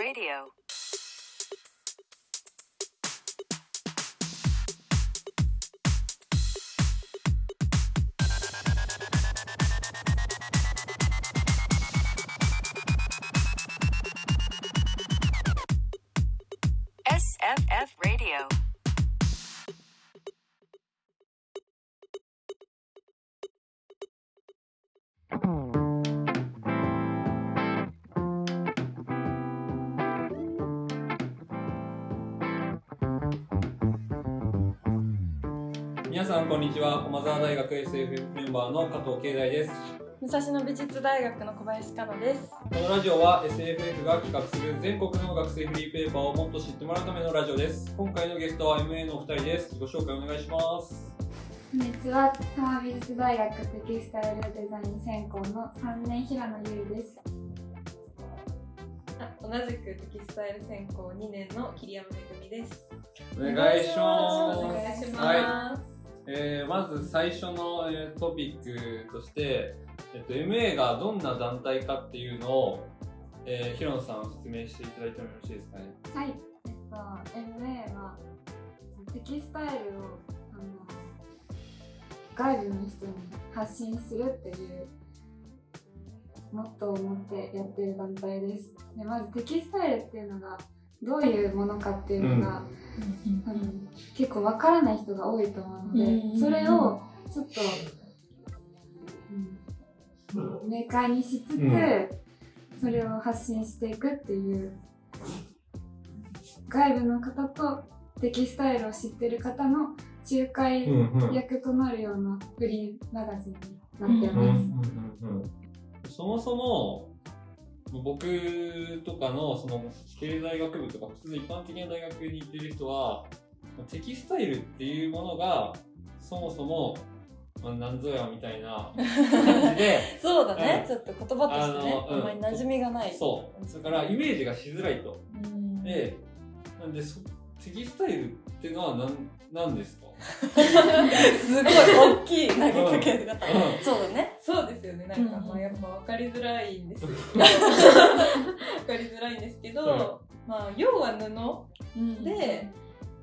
Radio. こんにちは駒澤大学 SF メンバーの加藤慶大です武蔵野美術大学の小林香奈です。このラジオは SFF が企画する全国の学生フリーペーパーをもっと知ってもらうためのラジオです今回のゲストは MA のお二人ですご紹介お願いしますこんにちは、多摩美術大学テキスタイルデザイン専攻の3年平野優衣です。あ同じくテキスタイル専攻2年の桐山めぐみです。お願いしますお願いします。はいえーまず最初の、トピックとして、えっと、MA がどんな団体かっていうのを、えー、平野さん説明していただいてもよろしいですかね？はい、えっと、MA はテキスタイルをあの外部の人に発信するっていうモットーを持ってやってる団体です。でまずテキスタイルっていうのがどういうものかっていうのが、あの結構わからない人が多いと思うので、うん。それをちょっと、うん、明快にしつつ、うん。それを発信していくっていう外部の方とテキスタイルを知ってる方の仲介ん役となるようなフリーマガジンになってうんうんます。うんうん。そもそも僕とかのその経済学部とか普通の一般的な大学に行ってる人はテキスタイルっていうものがそもそも、まあ、なんぞやみたいな感じで そうだね、うんちょっと言葉としてね、あんまり馴染みがない。そうだからイメージがしづらいと。うん。でなんでそテキスタイルっていうのは何何ですか？すごい大きい投げかけ方。うんそうだね。そうですよね。なんか、うんまあ、やっぱ分かりづらいんですよ。分かりづらいんですけど、うんまあ、要は布うんで、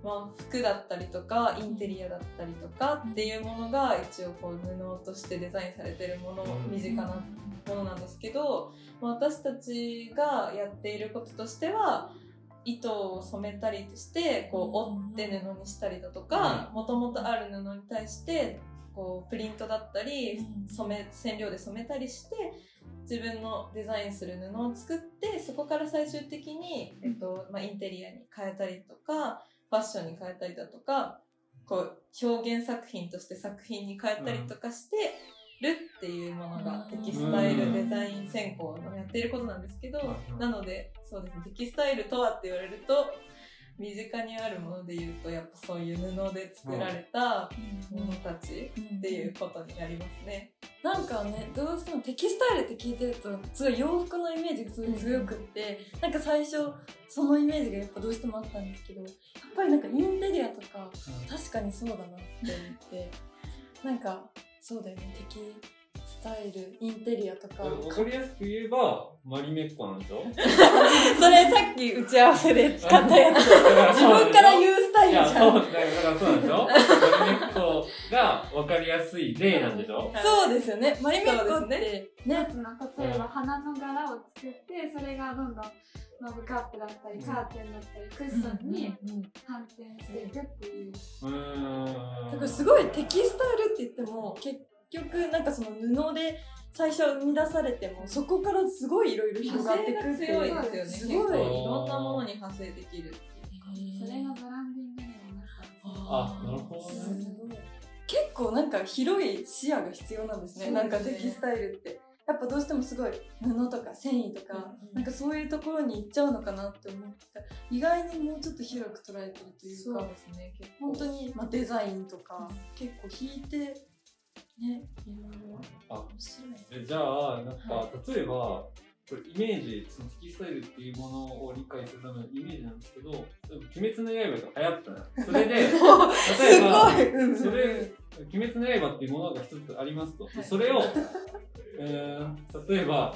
まあ、服だったりとか、インテリアだったりとかっていうものが、一応こう布としてデザインされてるもの、うん身近なものなんですけど、まあ、私たちがやっていることとしては、糸を染めたりしてこう折って布にしたりだとかもともとある布に対してこうプリントだったりうん。染め染料で染めたりして自分のデザインする布を作ってそこから最終的に、えっとまあ、インテリアに変えたりとかファッションに変えたりだとかこう表現作品として作品に変えたりとかしてるっていうものがうん。テキスタイルデザイン専攻のやっていることなんですけどうん。なのでそうですね。テキスタイルとはって言われると身近にあるもので言うとやっぱそういう布で作られたものたちっていうことになりますね。なんかねどうしてもテキスタイルって聞いてるとすごい洋服のイメージがすごい強くって、なんか最初そのイメージがやっぱどうしてもあったんですけどやっぱりなんかインテリアとか確かにそうだなって思って なんかそうだよね敵。スタイルインテリアとか。わかりやすく言えばマリメッコなんでしょ？それさっき打ち合わせで使ったやつ。自分から言うスタイルじゃそうんだからそうなんでしょ？マリメッコが分かりやすい例なんでしょ？そうですよね。マリメッコってね一つの例えば花の柄を作ってそれがどんどんマグカップだったりカーテンだったりクッションに反転していくっていう。うーん。だからすごいテキスタイルって言っても結局なんかその布で最初は生み出されてもそこからすごいいろいろ広がっていくっていう強いですよね。すごいいろんなものに派生できる。それがブランディングにもなったあなるほど。ねすごい結構なんか広い視野が必要なんですね。そうなんかテキスタイルってやっぱどうしてもすごい布とか繊維とか、うんなんかそういうところに行っちゃうのかなって思ってた。意外にもうちょっと広く捉えてるというか。そうですね。本当に、まあ、デザインとか、結構引いてねあ面白い。えじゃあ、なんか、例えば、これイメージ、そのテキスタイルっていうものを理解するためのイメージなんですけど、鬼滅の刃が流行った。のよ。それで、例えば、それ、鬼滅の刃っていうものが一つありますと。でそれを、えー例えば、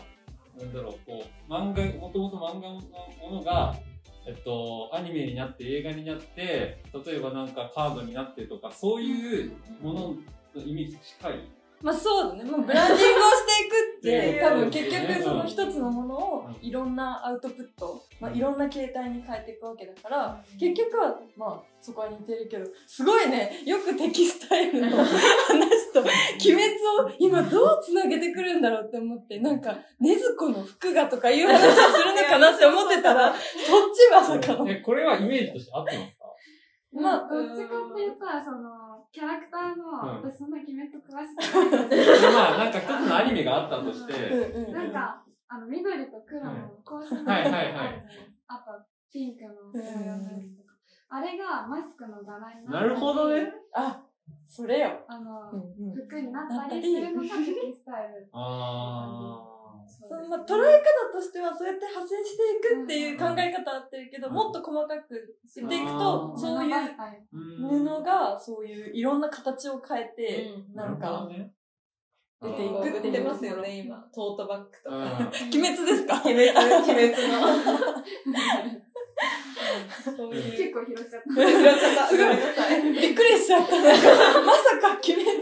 なんだろう、こう、漫画、もともと漫画のものが、えっと、アニメになって映画になって、例えばなんかカードになってとか、そういうもののイメージ近い。まあそうだね。まあブランディングをしていくって、うん多分結うん。局その一つのものをうん。いろんなアウトプット、まあいろんな形態に変えていくわけだから、うん。結局はまあそこは似てるけど、すごいね、よくテキスタイルの 話と鬼滅を今どうつなげてくるんだろうって思って、なんか、禰豆子の服がとかいう話をするのかなって思ってたら、そっちまさかの。え、これはイメージとして合ってますか？まあどっちかって言ったら、その、キャラクターの、うん。私そんな鬼滅詳しくないんです。けどまあ、なんか一つのアニメがあったとして、うんうんなんか、あの、緑と黒の公式のはいはいはい。あと、ピンクの紅葉のやつとか。あれがマスクの柄にななるほどね。あ、それよ。あの、うんうん。服になったりするのがテキスタイル。あそのまあ、捉え方としてはそうやって派生していくっていう考え方あってるけど、うんもっと細かくしていくあと、ーそういう布がそういういろんな形を変えて、うんなんか出ていく売っていうってますよね、今。トートバッグとか。うん鬼滅ですか？鬼滅、鬼滅の。結構拾っちゃった。拾っちゃった。すごい。びっくりしちゃった。まさか鬼滅、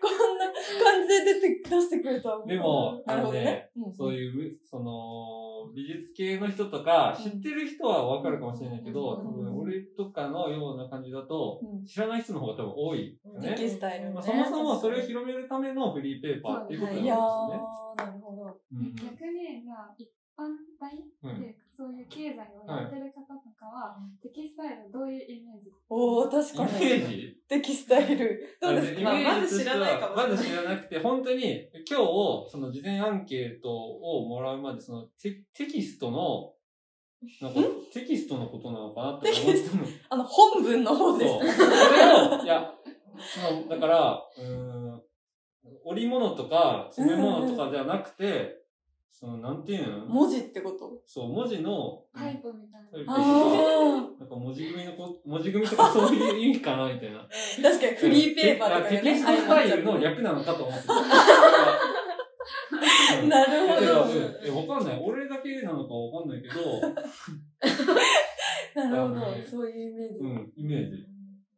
こんな感じで出て、出してくれた。でも、あのね。うん。そういう、その、美術系の人とか、知ってる人はわかるかもしれないけど、うん。多分俺とかのような感じだと、うん。知らない人の方が多分多いよね。テキスタイルね。まあ、そもそもそれを広めるためのフリーペーパーっていうことなんですいやなるほど。うん。逆に、じゃあ、一般体っていうか、そういう経済をやってる方とかは、テキスタイルどういうイメージ？おー、確かイメに。ージ？テキスタイル。どうですか？まず知らないかもしれないまず知らなくて、本当に、今日、その事前アンケートをもらうまで、そのテテキストの、なんか、テキストのことなのかなって思ってたの。あの、本文の方ですそう。それを、いや、その、だから、うーん、織物とか染め物とかではなくて、その、なんていうの？文字ってこと？そう、文字の、タイプみたいな。なんか文字組みのこ、文字組みとかそういう意味かなみたいな。あ、確かにフリーペーパーとかテキストスタイルの略なのかと思ってた。う んなるほどど。え、わかんない。俺だけなのかわかんないけど、なるほど。そういうイメージ。うん、イメージ。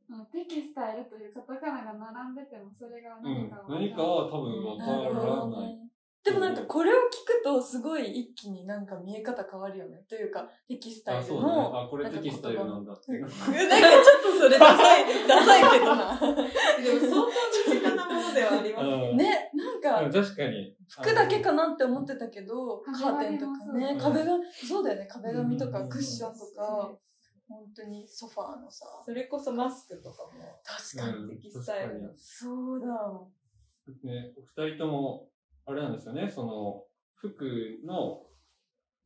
まあテキスタイルというカタカナが並んでても、それがうん何か。何かは多分わなからない。でもなんかこれを聞くとすごい一気になんか見え方変わるよね。というかテキスタあ、イルそうだね。の。あ、これテキスタイルなんだっていう。なんか ちょっとそれダサい、ダサいけどな。でも相当身近なものではありますね。うんね、なんうんか確かに。服だけかなって思ってたけど、壁カーテンとかね、壁が、そうだよね、壁紙とかうんクッションとか、本当にソファーのさ、それこそマスクとかも確かに。うんテキスタイルの。そうだ。ね、お二人とも、あれなんですよね、その、服の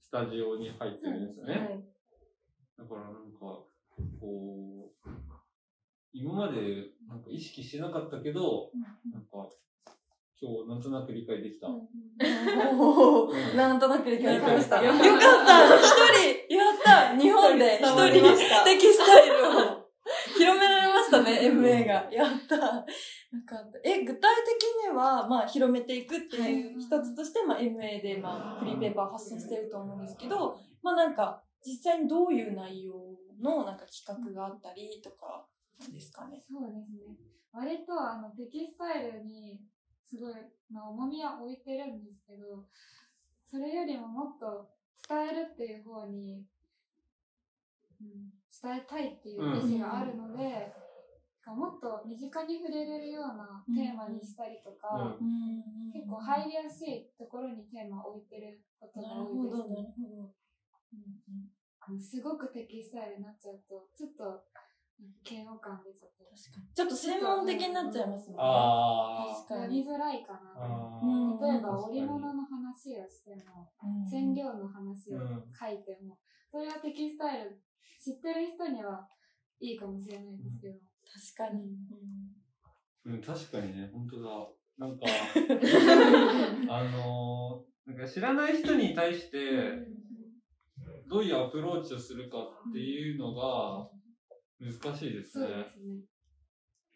スタジオに入ってるんですよね。はいだからなんか、こう、今までなんか意識してなかったけど、なんか、今日なんとなく理解できた。なんとなく理解できました。よよかった一人やった 日本で一人ましたテキスタイルを広められましたね、MA が。やった。なんかえ、具体的には、まあ、広めていくっていう一つとして、まあ、MA で、まあ、フリーペーパーを発信してると思うんですけど、まあ、なんか、実際にどういう内容の、なんか企画があったりとか、ですかね。そうですね。割とあのテキスタイルにすごい、まあ、重みは置いてるんですけど、それよりももっと伝えるっていう方に、うん、伝えたいっていう意思があるので、もっと身近に触れれるようなテーマにしたりとか、うん結構入りやすいところにテーマを置いてることが多いですね。なるほど。あのすごくテキスタイルになっちゃうと、ちょっとうん嫌悪感出ちゃって、確かに。ちょっと専門的になっちゃいますもんね。あ確かに。読みづらいかな例えば織物の話をしても、うん染料の話を書いても、それはテキスタイル知ってる人にはいいかもしれないですけど、確かに。うん、確かにね、本当だ。なんか、あのー、なんか知らない人に対して、どういうアプローチをするかっていうのが難しいですね。す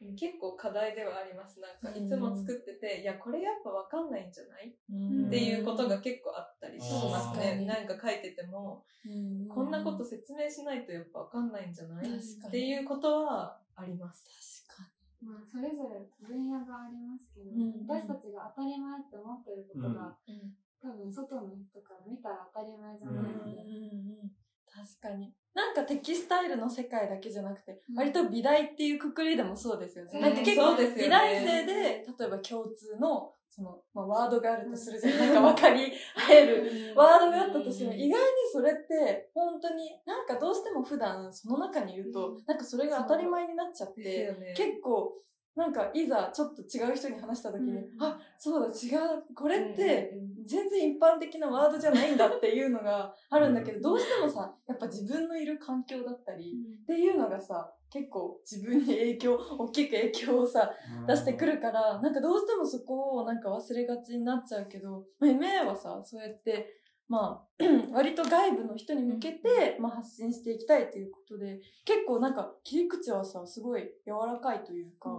ね。結構課題ではあります。なんか、いつも作ってて、いや、これやっぱわかんないんじゃない？うんっていうことが結構あったりししますねなんか書いてても、うんこんなこと説明しないとやっぱわかんないんじゃない？っていうことはあります。確かまあ、それぞれ分野がありますけど、うん私たちが当たり前って思ってることが、うん。多分外の人から見たら当たり前じゃに。ないうんので、うんうん確かに。なんかテキスタイルの世界だけじゃなくて、うん。割と美大っていうくくりでもそうですよね。そうなんか結構美大生で、例えば共通の、その、まあ、ワードがあるとするじゃん。なんか分かり合える。ワードがあったとしても、意外にそれって、本当に、なんかどうしても普段その中にいると、なんかそれが当たり前になっちゃって、結構、なんかいざちょっと違う人に話した時に、うん。あ、そうだ、違う。これって、全然一般的なワードじゃないんだっていうのがあるんだけど、どうしてもさ、やっぱ自分のいる環境だったり、っていうのがさ、結構自分に影響、大きく影響をさ、出してくるから、なんかどうしてもそこをなんか忘れがちになっちゃうけど、まあ MA はさ、そうやって、まあ、割と外部の人に向けて、まあ、発信していきたいということで、結構なんか切り口はさ、すごい柔らかいというか、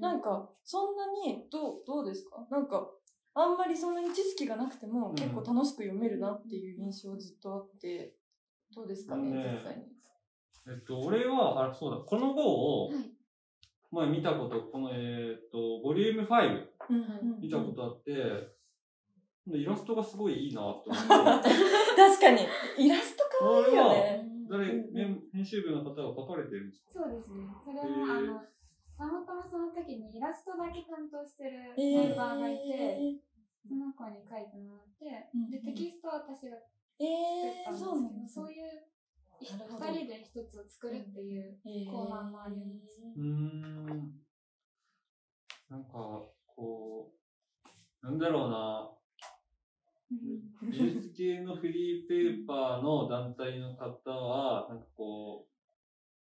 なんか、そんなに、どう、どうですか？なんか、あんまりそんなに知識がなくても、うん。結構楽しく読めるなっていう印象ずっとあって、どうですかね、ね実際に。えっと、俺は、あ、そうだ、この号をはい。前見たこと、この、えっと、ボリューム5うん。見たことあって、イラストがすごいいいなと思って。確かに、イラスト可愛いよね。誰、うん編編集部の方が書かれてるんですか？そうですね。それへーは、あの、たまたまその時にイラストだけ担当してるえメンバーがいて、ー、その子に書いてもらって、うんで、テキストは私が作えー、ったんですけど、そういう二人で一つを作るっていう、えーコーナーもあります。うーん。なんか、こう、なんだろうな。美術系のフリーペーパーの団体の方は、なんかこ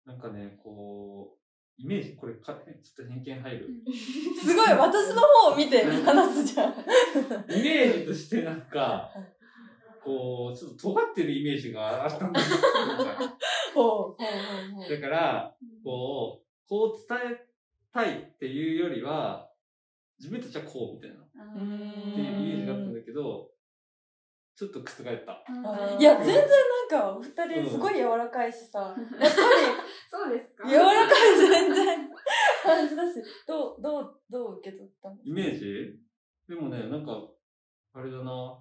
う、なんかね、こう、イメージ、これか、ちょっと偏見入る。すごい、私の方を見て話すじゃん。イメージとしてなんか、こう、ちょっと尖ってるイメージがあったんですよ。なんかほう、ほう、ほう、ほう。だから、こう、こう伝えたいっていうよりは、自分たちはこうみたいな、っていうイメージがあったんだけど、ちょっと覆った。あいや、全然なんか、お二人すごい柔らかいしさ、やっぱり、そうですか？柔らかい全然。感じだし、どう、どう、どう受け取ったんですかイメージ？でもね、なんか、あれだな、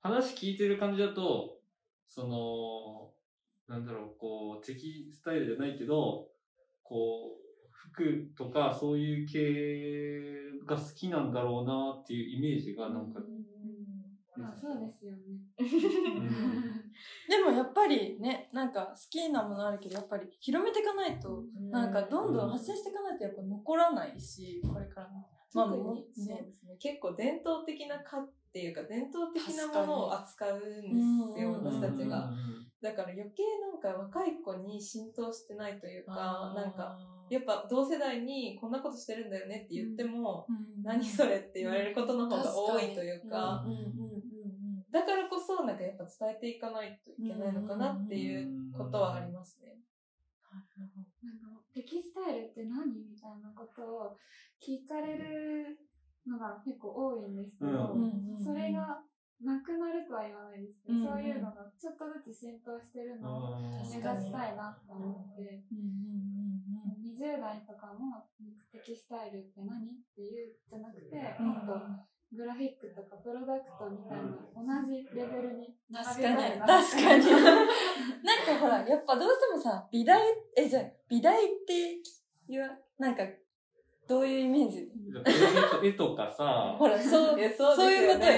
話聞いてる感じだと、その、なんだろう、こう、テキスタイルじゃないけど、こう、服とかそういう系が好きなんだろうなっていうイメージがなんか、まあそうですよね。うん。でもやっぱりね、なんか好きなものあるけど、やっぱり広めていかないと、なんかどんどん発信していかないとやっぱ残らないし、これからも。まあ特もうにそうね。ですね。結構伝統的な科っていうか、伝統的なものを扱うんですよ、うん私たちが。うん。だから余計なんか若い子に浸透してないというか、なんか、やっぱ同世代にこんなことしてるんだよねって言っても、うん。何それって言われることの方が多いというか、うん。うんだからこそなんかやっぱ伝えていかないといけないのかなっていうことはありますね。なんかテキスタイルって何みたいなことを聞かれるのが結構多いんですけど、それがなくなるとは言わないですけど、うんそういうのがちょっとずつ浸透してるのを目指したいなと思って、うんうんうん20代とかもテキスタイルって何っていうじゃなくて、うん。もっとグラフィックとかプロダクトみたいな同じレベルに確かに、確かに。なんかほら、やっぱどうしてもさ、美大、え、じゃあ美大って言わ、なんか、どういうイメージ？絵とかさ、ほら、そう、そうそういうことよ。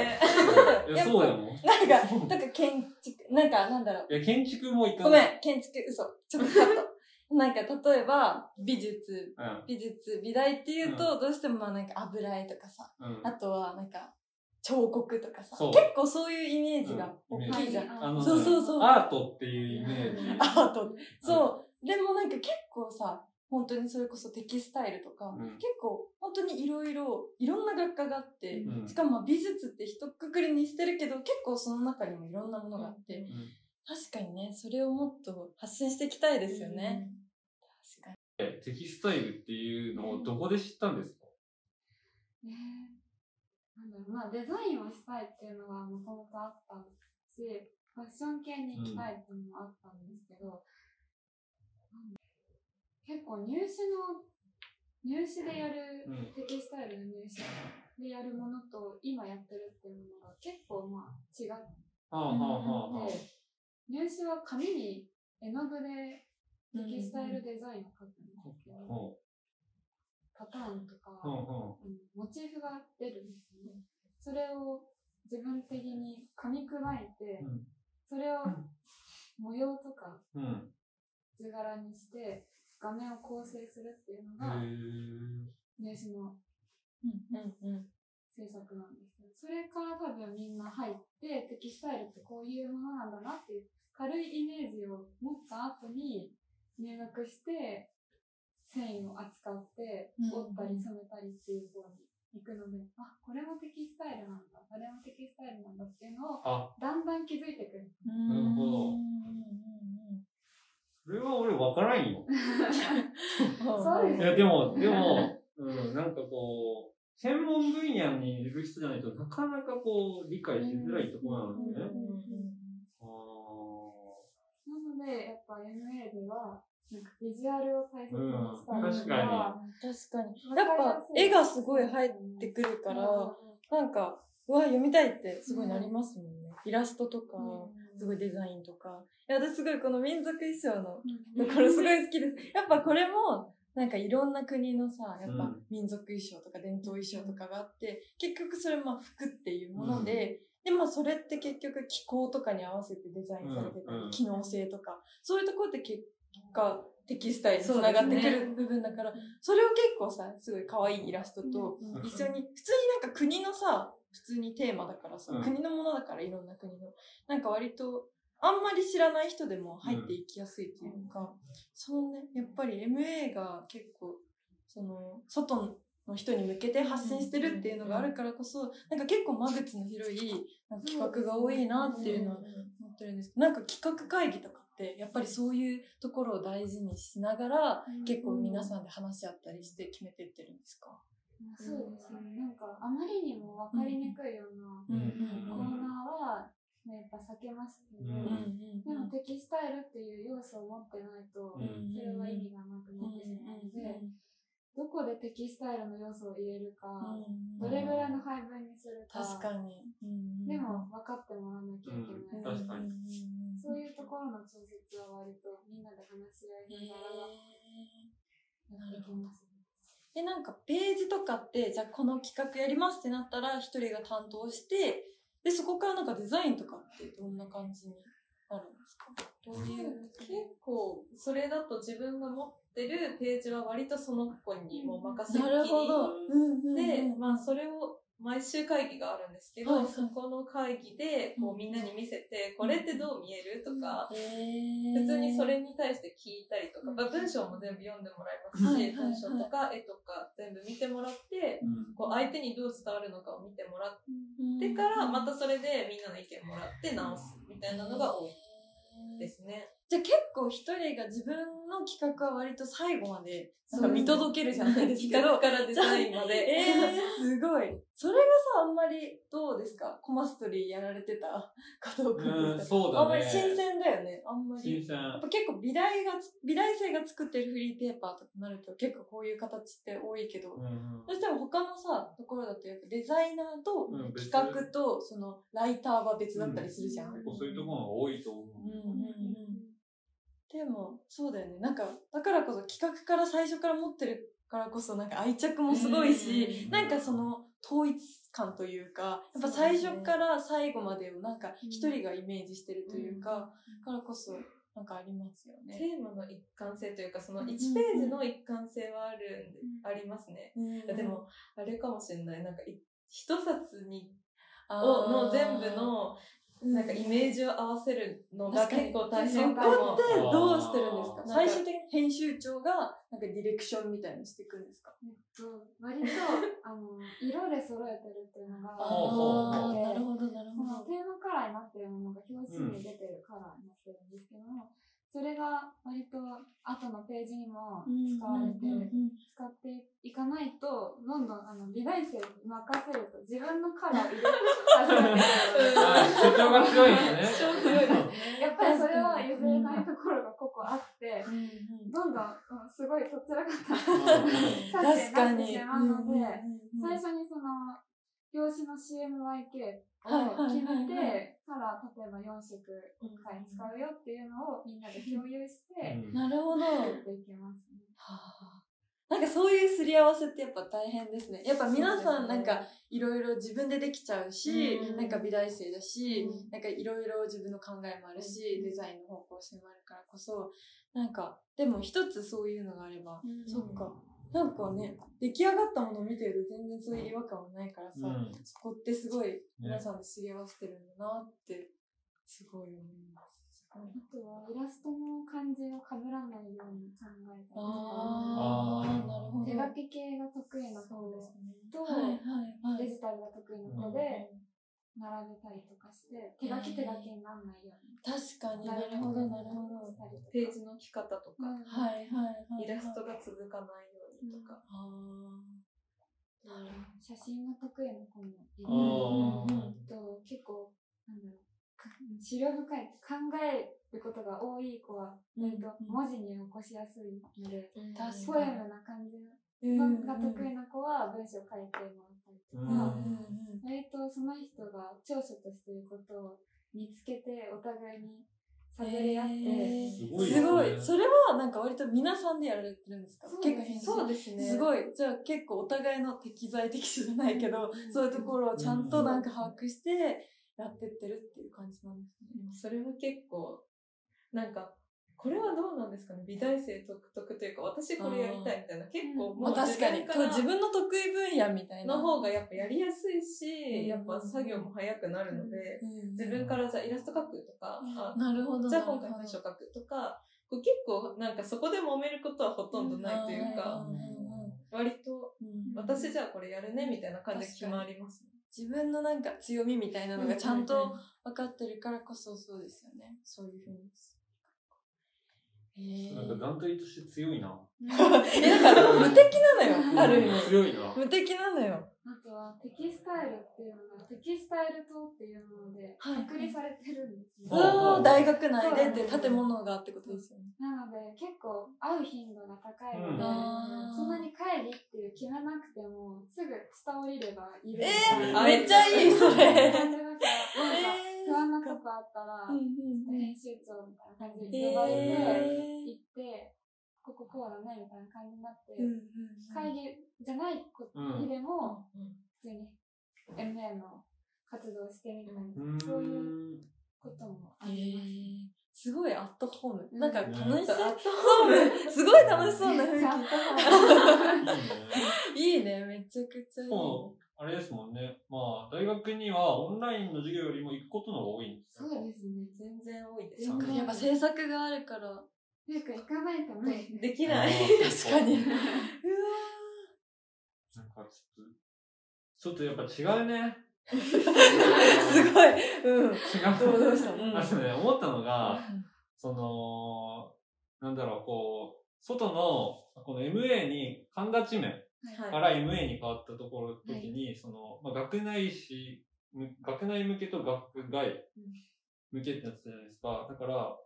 いや、そうやもん。なんか、なんか建築、なんかなんだろう。いや、建築もいかごない。めん、建築、嘘。ちょっとカット。なんか、例えば、美術、うん。美術、美大っていうと、どうしてもまあなんか油絵とかさ、うん。あとはなんか、彫刻とかさ、そう。結構そういうイメージがうん。大きいじゃん。はいあのねそうそうそう。アートっていうイメージ。アート。そう。でもなんか結構さ、本当にそれこそテキスタイルとか、うん。結構本当にいろいろ、いろんな学科があって、うん。しかもまあ美術って一括りにしてるけど、結構その中にもいろんなものがあって、うん。確かにね、それをもっと発信していきたいですよね。テキスタイルっていうのをどこで知ったんですか？ねなんだろう。まあデザインをしたいっていうのはもともとあったし、ファッション系に行きたいっていうのもあったんですけど、なんだ結構入試の、入試でやる、うんテキスタイルの入試でやるものと今やってるっていうものが結構まあ違って。入試は紙に絵の具でテキスタイルデザインを描くんですけど、ほパターンとか、モチーフが出るんですよね。それを自分的に噛み砕いて、うん。それを模様とか。図柄にして画面を構成するっていうのへがー。入試のうんうんうん。制作なんですけど、それから多分みんな入ってテキスタイルってこういうものなんだなっていう軽いイメージを持った後に入学して繊維を扱ってうん折ったり染めたりっていう方に行くので、あ、これもテキスタイルなんだ、あれもテキスタイルなんだっていうのをあ、だんだん気づいてくる。なるほどうんそれは俺わからんよ。そうですいや、でも、でも、うん、なんかこう、専門分野にいる人じゃないとなかなかこう、理解しづらいところなんですね。あなので、やっぱ MA では、なんかビジュアルを大切にしたりとうん確かか、確かに。やっぱ絵がすごい入ってくるから、なんか、うわ、読みたいってすごいなりますもんね。イラストとか、すごいデザインとか。いや、私すごいこの民族衣装のうんところすごい好きです。やっぱこれも、なんかいろんな国のさ、やっぱうん。民族衣装とか伝統衣装とかがあって、結局それまあ服っていうもので、でもそれって結局気候とかに合わせてデザインされてたり、うんうん。機能性とか、そういうところって結果テキスタイルにつながってくる部分だから、それを結構さ、すごい可愛いイラストと、うんうん一緒に、普通になんか国のさ、普通にテーマだからさ、うん。国のものだからいろんな国の、なんか割と、あんまり知らない人でも入っていきやすいというか、そのね、やっぱり MA が結構、その、外の人に向けて発信してるっていうのがあるからこそ、なんか結構間口の広いなんか企画が多いなっていうのは思ってるんですけど、なんか企画会議とかやっぱりそういうところを大事にしながら、結構皆さんで話し合ったりして決めてってるんですか？そうですね。なんか、あまりにも分かりにくいようなうん。コーナーは、ね、やっぱ避けますけど、うん。でもテキスタイルっていう要素を持ってないと、うん。それは意味がなくなってしまうので、どこでテキスタイルの要素を入れるか、どれぐらいの配分にするか、確かに。でも分かってもらわなきゃいけない。うん確かにそういうところの調節は割とみんなで話し合いながらやっていきますね。で、なんかページとかって、じゃあこの企画やりますってなったら、一人が担当して、で、そこからなんかデザインとかってどんな感じになるんですか？どういう。結構、それだと自分が持ってるページは割とその子にもう任せっきり。なるほど。うんうんうん。で、まあそれを毎週会議があるんですけど、はいはい。そこの会議でこうみんなに見せて、これってどう見えるとか、普通にそれに対して聞いたりとか、まあ文章も全部読んでもらいますし、文章とか絵とか全部見てもらって、うん。こう相手にどう伝わるのかを見てもらっうんてから、またそれでみんなの意見もらって直すみたいなのが多いですね。じゃあ結構一人が自分の企画は割と最後までなんか見届けるじゃないです企けど画。からデザインまで。えー、すごい。それがさ、あんまりどうですか？コマストリーやられてたかどうかうん、ですかそうだね。あんまり新鮮だよね。あんまり。新鮮。やっぱ結構美大がつ、美大生が作ってるフリーペーパーとかになると結構こういう形って多いけど、うんうんそしても他のさ、ところだとやっぱデザイナーと企画とそのライターは別だったりするじゃん。結構そういうところが多いと思う。うんうんうんでも、そうだよね。なんか、だからこそ企画から最初から持ってるからこそ、なんか愛着もすごいし、うんなんかその統一感というか、やっぱ最初から最後までをなんか一人がイメージしてるというか、からこそ、なんかありますよね。テーマの一貫性というか、その1ページの一貫性はあるんで、ありますね。うんで、も、あれかもしれない。なんかい、一冊に、あを、ーの全部、の、なんかイメージを合わせるのが結構大そこ変かも。ってどうしてるんですか？最終的に編集長がなんかディレクションみたいにしていくんですか？えっと、割と、あの、色で揃えてるっていうのが、あなるほど、なるほど。テーマカラーになってるものが表紙に出てるカラーになってるんですけども、それが割と後のページにも使われて、使っていかないと、どんどんあの美大生に任せると自分のカラー入れ始めてあ 主張が強いいですね。いですね。やっぱりそれは譲れないところがここあって、どんどん、うんすごいとっちらかった。うん確かに。なってしまうので、最初にその、表紙の CMYK はいを決めて、から例えば4色今回使うよっていうのをみんなで共有してうん。なるほど。作っていきますね。はあ。なんかそういうすり合わせってやっぱ大変ですね。やっぱ皆さんなんかいろいろ自分でできちゃうし、うん。なんか美大生だし、うん。なんかいろいろ自分の考えもあるし、デザインの方向性もあるからこそ、なんか、でも一つそういうのがあれば、そっか。なんかね、出来上がったものを見てると全然そういう違和感はないからさ、うんそこってすごい皆さんですり合わせてるんだなって、すごい思います。あとはイラストの感じを被らないように考えたりとか、あー、なるほど。手書き系が得意な子と、はいはいはい。デジタルが得意な子で並べたりとかして、手書き手書きにならないように。確かになるほどなるほど。ページの置き方とか、うんはいはいはい。イラストが続かないようにとか。あー。なる写真が得意な子もいる。あー。うんうんと結構なんだろうか資料深い考えることが多い子は割と文字に起こしやすいので、確ポエムな感じうんが得意な子は文章書いてもらったりとうか、うん。割とその人が長所としていることを見つけてお互いに探り合って、えーすごいですごい。それはなんか割と皆さんでやられてるんですか？結構そうですね。すごい。じゃあ結構お互いの適材適所じゃないけど、そういうところをちゃんとなんか把握してやってってるっていう感じなんですね。それは結構、なんか、これはどうなんですかね？美大生独特というか、私これやりたいみたいな、結構もうまあ確かに。自分の得意分野みたいな。の方がやっぱやりやすいし、うんやっぱ作業も早くなるので、うん自分からじゃあイラスト描くとか、あなるほど。じゃあ今回文章書くとか、こう結構なんかそこで揉めることはほとんどないというか、割とうん私じゃあこれやるねみたいな感じで決まりますね。自分のなんか強みみたいなのがちゃんと分かってるからこそそうですよね。そういうふうに。えなんか団体として強いな。え、だから無敵なのよ。ある意味。強いな。無敵なのよ。あとはテキスタイルっていうのがテキスタイル棟っていうものではい隔離されてるんですね。あああ、大学内でって建物がってことですよね。なので結構会う頻度が高いので、そんなに帰りっていう決めなくてもすぐ下降りればいるみえー、たいなめっちゃいい、それ。感じだからなんかえー不安なとこあったら、編集長みたいな感じで呼ばれて、行ってこここうだねみたいな感じになって、会議じゃないこうん日でも普通に MA の活動してみたいな、そういうこともあえりーすごいアットホーム。なんか楽しそう。ねそうすごい楽しそうな雰囲ます。ちゃんといいね。気。いいね、めちゃくちゃいい。あれですもんね。まあ、大学にはオンラインの授業よりも行くことの方が多いんですそうよ。ですね。全然多いです全然やっぱ制作があるから。なんか行かないと無理。できない。確かに。う わなんかちょっと、ちょっとやっぱ違うね。ーすごい。うん。違う。どうした？うんあのね、思ったのが、その、なんだろう、こう、外の、この MA に、神田地面はいから MA に変わったところ、時に、その、まあ、学内し、む学内向けと学外向けってなってたじゃないですか。だから、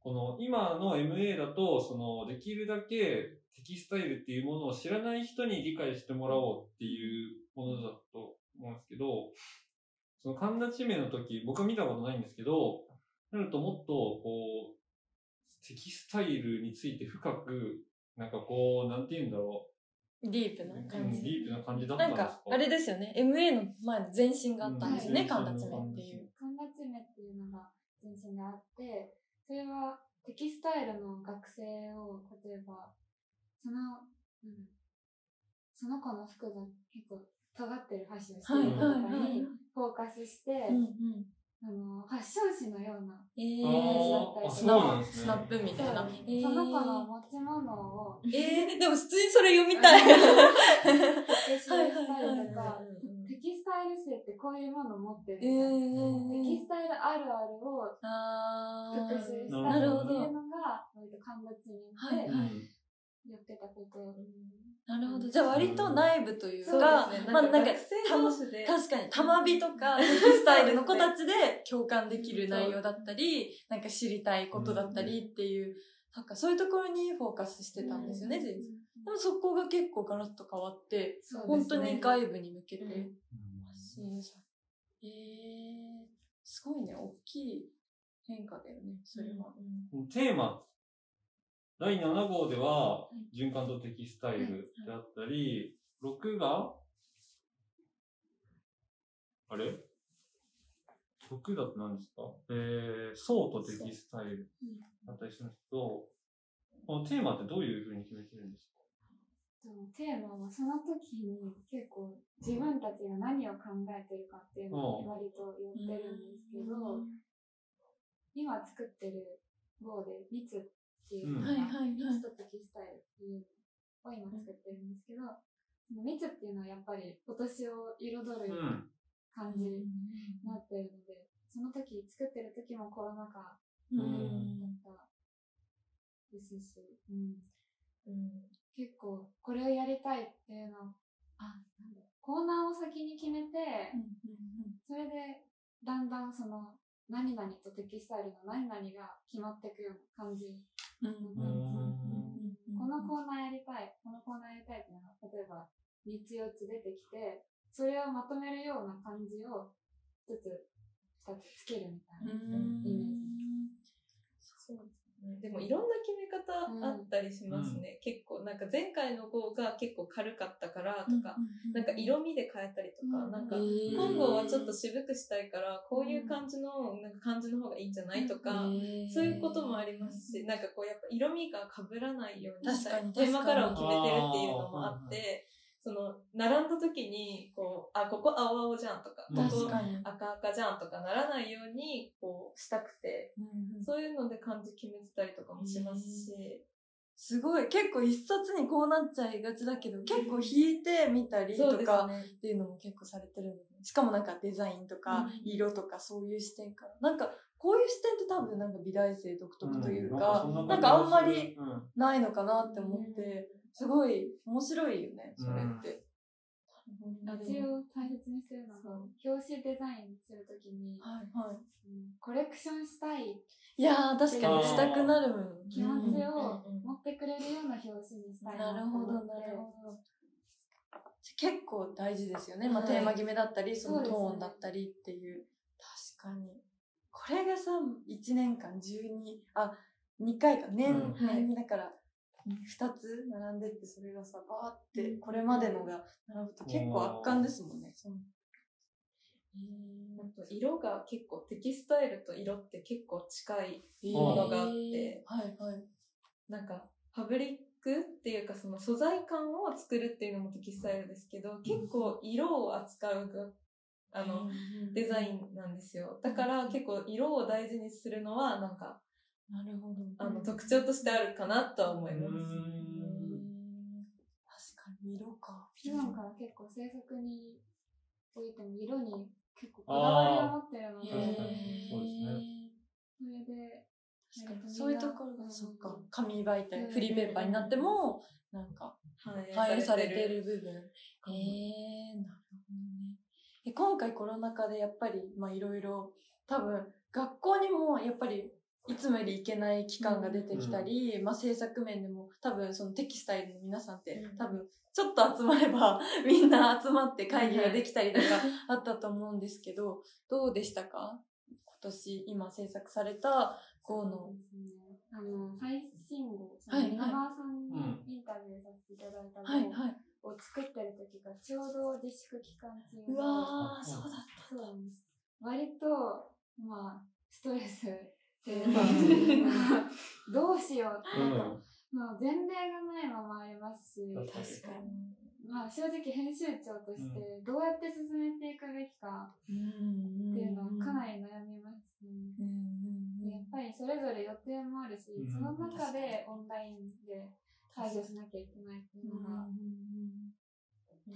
この今の MA だと、その、できるだけテキスタイルっていうものを知らない人に理解してもらおうっていうものだと思うんですけど、その神田地面の時、僕は見たことないんですけど、なるともっと、こう、テキスタイルについて深く、なんかこう、なんて言うんだろディープう。なうん感じ。ディープな感じだったなんんですか？か、あれですよね。MA の前の前身があったんですよね、うん神田地面っていう。神田地面っていうのが前身であって、それはテキスタイルの学生を、例えば、その、うん、その子の服が結構尖ってるファッションしてる子とかにフォーカスして、うんうん。あの、ファッション誌のような、えあー、ーあスそうなんですね。スナップみたいな。えーその子の持ち物を。えー、でも普通にそれ読みたい。特集したりとか、テキスタイル生ってこういうもの持ってるみたいな。テキスタイルあるあるを特集したりっていうのが、割と神田地面で、はいはい。うんやってたことなるほど。じゃあ割と内部というそうか、ですね。まあなんか。確かに、たまびとか、スタイルの子たちで共感できる内容だったり、なんか知りたいことだったりっていう、なんかそういうところにフォーカスしてたんですよね、全然。でもそこが結構ガラッと変わって、本当に外部に向けて発信えー、すごいね、大きい変化だよね、それは。テーマ、第7号では、循環とテキスタイルであったり、6が、あれ ?6 だと何ですか？えー、層とテキスタイルだったりするんですけど、このテーマってどういうふうに決めてるんですか？テーマはその時に結構自分たちが何を考えてるかっていうのに割と寄ってるんですけど、今作ってる号で密っていうのが、はいはいはい。密とテキスタイルっていうのを今作ってるんですけど、その密っていうのはやっぱり今年を彩るような感じになってるので、その時作ってる時もコロナ禍うん。だったですし、うん。結構これをやりたいっていうのをあなんだコーナーを先に決めて、それでだんだんその何々とテキスタイルの何々が決まっていくような感じ、このコーナーやりたい。このコーナーやりたいっていうのが例えば3つ4つ出てきてそれをまとめるような感じを1つ2つつけるみたいなイメージ。そうでもいろんな決め方あったりしますね。結構、なんか前回の号が結構軽かったからとか、なんか色味で変えたりとか、うんなんかえー。今号はちょっと渋くしたいから、こういう感じの、なんか感じの方がいいんじゃないとか、そういうこともありますし、なんかこうやっぱ色味が被らないようにしたい。テーマカラーを決めてるっていうのもあって、その、並んだ時に、こう、あ、ここ青々じゃんとか、ここ。赤赤じゃんとかならないように、こう、したくて、そういうので漢字決めてたりとかもしますし、すごい。結構一冊にこうなっちゃいがちだけど、結構引いてみたりとかね。っていうのも結構されてるんだよね。しかもなんかデザインとかうん色とかそういう視点から。なんかこういう視点って多分なんか美大生独特というか、うんなんかあんまりうんないのかなって思って、すごい面白いよね、それって。一応大切にしてるのが、表紙デザインするときに、はいはい。うんコレクションしたいいやー、確かにしたくなるもん。気持ちをうん持ってくれるような表紙にしたいなるほど、なるほど。結構大事ですよね。まあ、はいテーマ決めだったり、そのトーンだったりっていう。確かに。これがさ、1年間12、あ、2回か、年、うん年にだから、2つ並んでって、それがさ、バーって、これまでのが並ぶと結構圧巻ですもんね。色が結構テキスタイルと色って結構近いーものがあって、はいはい。なんかファブリックっていうかその素材感を作るっていうのもテキスタイルですけど、結構色を扱うがあの、デザインなんですよ。だから結構色を大事にするのはなんかなるほど。あの特徴としてあるかなとは思います。うん確かに色か。普段から結構制作においても色に結構こだわりを持ってるので、そうですねそれで、確かにそういうところが、うんそっか、紙媒体、うんフリーペーパーになっても、なんか、はい反映されてる部分。へえー、なるほどね。え今回コロナ禍でやっぱり、まあいろいろ、多分、学校にもやっぱり、いつもより行けない期間が出てきたり、まあ制作面でも、多分そのテキスタイルの皆さんって、うん。多分、ちょっと集まれば、みんな集まって会議ができたりとかあったと思うんですけど、どうでしたか？今年、今制作された、この。あの、最新号、そはいの皆川さんにインタビューさせていただいたはい、号はい。を作ってる時がちょうど自粛期間中でうわー、そうだっそうなんです。割と、まあ、ストレス どうしようって、なんか、まあ、前例がないままありますし、確かに。まあ、正直編集長として、どうやって進めていくべきかうんっていうのはかなり悩みますね。うんやっぱりそれぞれ予定もあるし、うんその中でオンラインで対応しなきゃいけないっていうのが、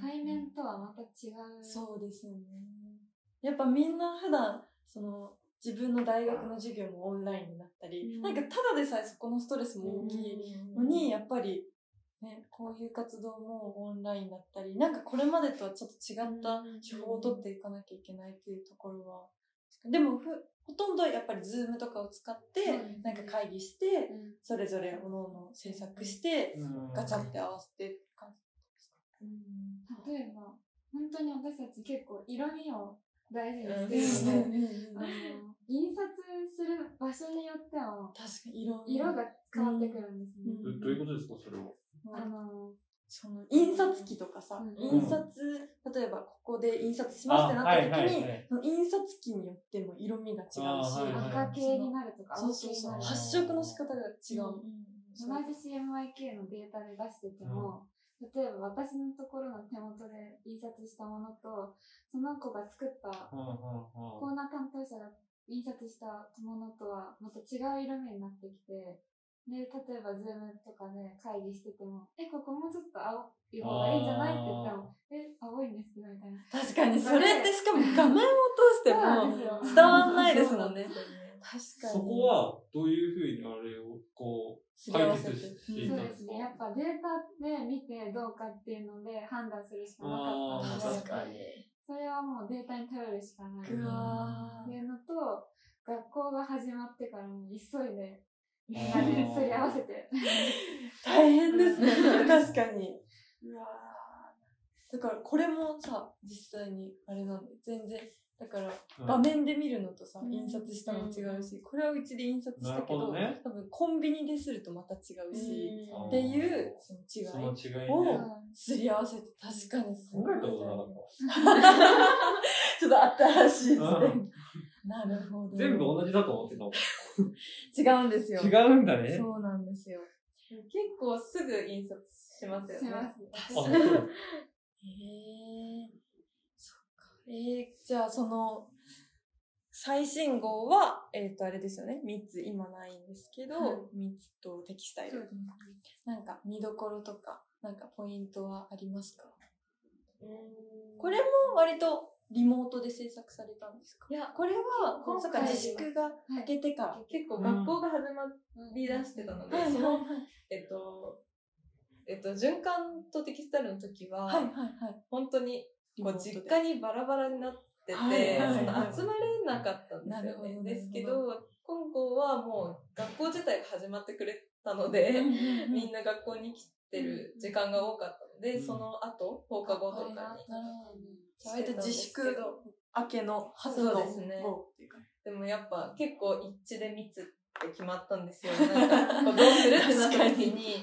対面とはまた違う。そうですよね。やっぱみんな普段、その、自分の大学の授業もオンラインになったり、うん。なんかただでさえそこのストレスも大きいのに、やっぱりね、こういう活動もオンラインだったり、なんかこれまでとはちょっと違った手法を取っていかなきゃいけないっていうところは。でもふ、ほとんどやっぱりズームとかを使ってなんか会議して、うん。それぞれ各々制作して、うん。ガチャって合わせてって感じ例えば本当に私たち結構色味を大事にしてですか。るので、うん。うん。あの印刷する場所によっては確かに色色が変わってくるんですね。うん。どどういうことですか、それは？あのその印刷機とかさ、うん。印刷、例えばここで印刷しますってなった時に、印刷機によっても色味が違うし、あはいはい赤系になるとかそうそうそう。青系になる発色の仕方が違う。同じ CMYK のデータで出してても、例えば私のところの手元で印刷したものとその子が作ったコーナー担当者が印刷したものとはまた違う色味になってきてで例えば Zoom とかで会議してても「えここもうちょっと青い方がいいんじゃない?」って言っても「え青いんですけど」みたいな。確かに、それってしかも画面を通してそうなんですもよ伝わんないですもんね。確かに。そこは、どういうふうにあれを、こう、すり合わせて。そうですね。やっぱデータで見てどうかっていうので判断するしかなかったので、確かに。それはもうデータに頼るしかない。っていうのと、学校が始まってからも急いで、みんなですり合わせて。大変ですね、確かに。うわだからこれもさ、実際にあれなんで、全然、だからうん画面で見るのとさ、うん印刷したの違うし、これはうちで印刷したけど、どね多分コンビニでするとまた違うし、うんっていうその違そのい違いをね。すり合わせて確かにす考ごいえたことなかっ ちょっと新しいですね。うんなるほど。た。全部同じだと思ってたもん。違うんですよ。違うんだね。そうなんですよ。結構すぐ印刷しますよね。します。へえそっか。えー、じゃあその、最新号は、えっ、と、あれですよね。3つ今ないんですけど、はい。3つとテキスタイル。ね。なんか見どころとか、なんかポイントはありますか？うん。これも割とリモートで制作されたんですか？いや、これは、今回は。自粛が明けてから。結構学校が始まり出してたので、その、えっと、えっと、循環とテキスタイルの時は、はいはいはい。本当にこう実家にバラバラになってて、はいはいはいその集まれなかったんですよね。ですけど、今後はもう学校自体が始まってくれたので、みんな学校に来てる時間が多かったので、うんその後、放課後とかに。割と自粛明けの初のそうですね。でもやっぱ結構一致で密って決まったんですよ。なんかどうするってなった時に、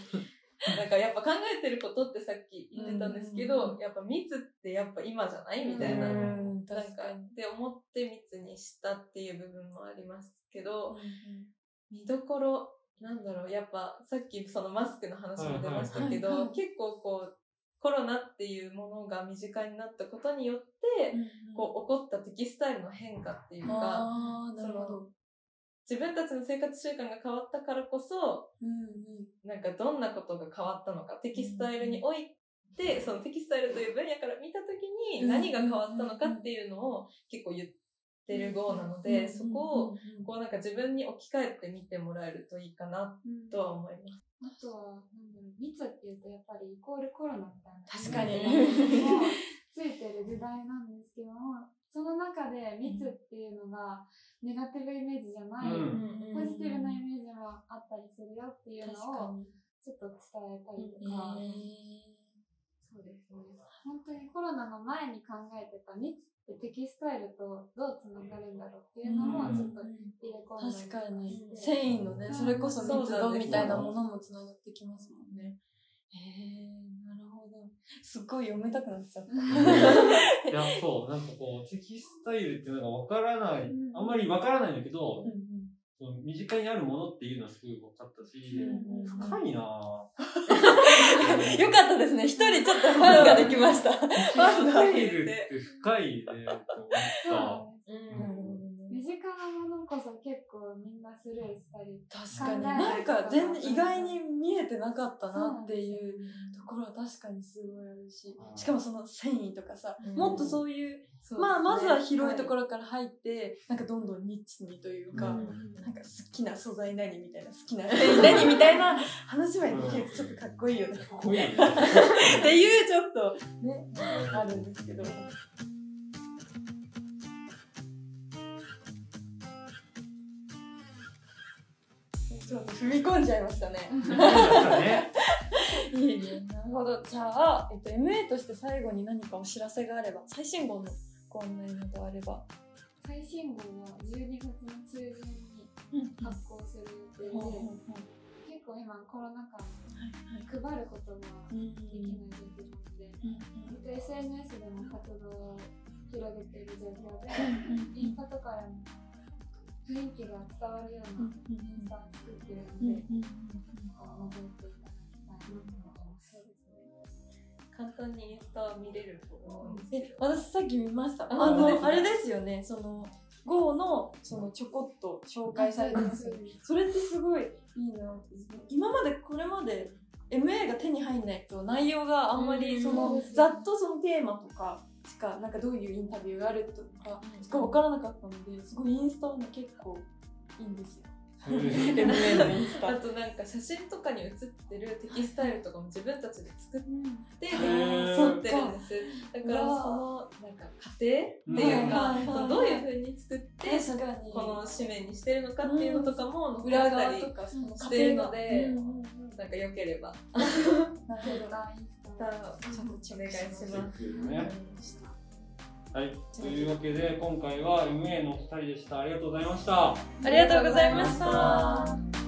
なんかやっぱ考えてることってさっき言ってたんですけうんど、やっぱ密ってやっぱ今じゃないみたいな。うんなんか。って思って密にしたっていう部分もありますけど、うん見どころ、なんだろう、やっぱさっきそのマスクの話も出ましたけど結構こう、コロナっていうものが身近になったことによって、こう起こったテキスタイルの変化っていうか、ああ、なるほど。自分たちの生活習慣が変わったからこそ、うんうん。なんかどんなことが変わったのか、テキスタイルにおいて、そのテキスタイルという分野から見たときに何が変わったのかっていうのを結構言ってる号なので、そこをこうなんか自分に置き換えて見てもらえるといいかなとは思います。あとは、なんだろう、密っていうとやっぱりイコールコロナみたいな。確かにもついてる時代なんですけども、その中で密っていうのがネガティブイメージじゃない、うん。ポジティブなイメージもあったりするよっていう確のを。ちょっと伝えたりとえか、ーそうですね。本当にコロナの前に考えてた密ってテキスタイルとどうつながるんだろうっていうのもちょっと入れ込んだりと確かに。繊維のねうん。それこそ密度みたいなものもつながってきますもんね。へえなるほどすっごい読めたくなっちゃった。いや、そう、なんかこう、テキスタイルっていうのがわからない、うん。あんまりわからないんだけどうん、うん。その身近にあるものっていうのはすごい分かったし、うんうん深いなぁ。よかったですね。一人ちょっとファンができました。テキスタイルって深いねって思った。そうなん。身近なものこそ結構みんなスルーしたり確かに。なんか全然意外に見えてなかったなっていそううところは確かにすごいあるしう、んしかもその繊維とかさ、うんもっとそういう、そうまあまずは広いところ、ろから入って、なんかどんどんニッチにというか、うんなんか好きな素材何みたいな、好きな繊維何みたいな話までできるとちょっとかっこいいよね。かっこいいね。っていうちょっとね、あるんですけど。踏み込んじゃいましたね。ね。いえいえ、なるほど。じゃあ、えっと、MA として最後に何かお知らせがあれば、最新号のご案内などあれば。最新号は12月の中旬に発行する予定で、結構今コロナ禍配ることができない状況なので、えっと SNS でも活動を広げている状況で、インスタとかでも雰囲気が伝わるようなインスタを作ってるので、覗いていただきたいなと思います。簡単にインスタは見れると思うんですけえ、私さっき見ました。あの、かあれですよね、その、GO の、その、ちょこっと紹介されてますよね。それってすごいいいなって。今まで、これまで、MA が手に入んないと内容があんまり、うんそのざっとそのテーマとかしか、なんかどういうインタビューがあるとかしかわからなかったので、すごいインスタはね、結構いいんですよ。あタ。となんか写真とかに写ってるテキスタイルとかも自分たちで作って撮ってるんです。だからそのなんか過程っていうか、どういう風に作って。この紙面にしてるのかっていうのとかも載裏ってたり側とか、そのしてるのでなんか良ければ。なるほど。インスタちょっとお願いします。ね。はい。というわけで、今回は MA のお二人でした。ありがとうございました。ありがとうございました。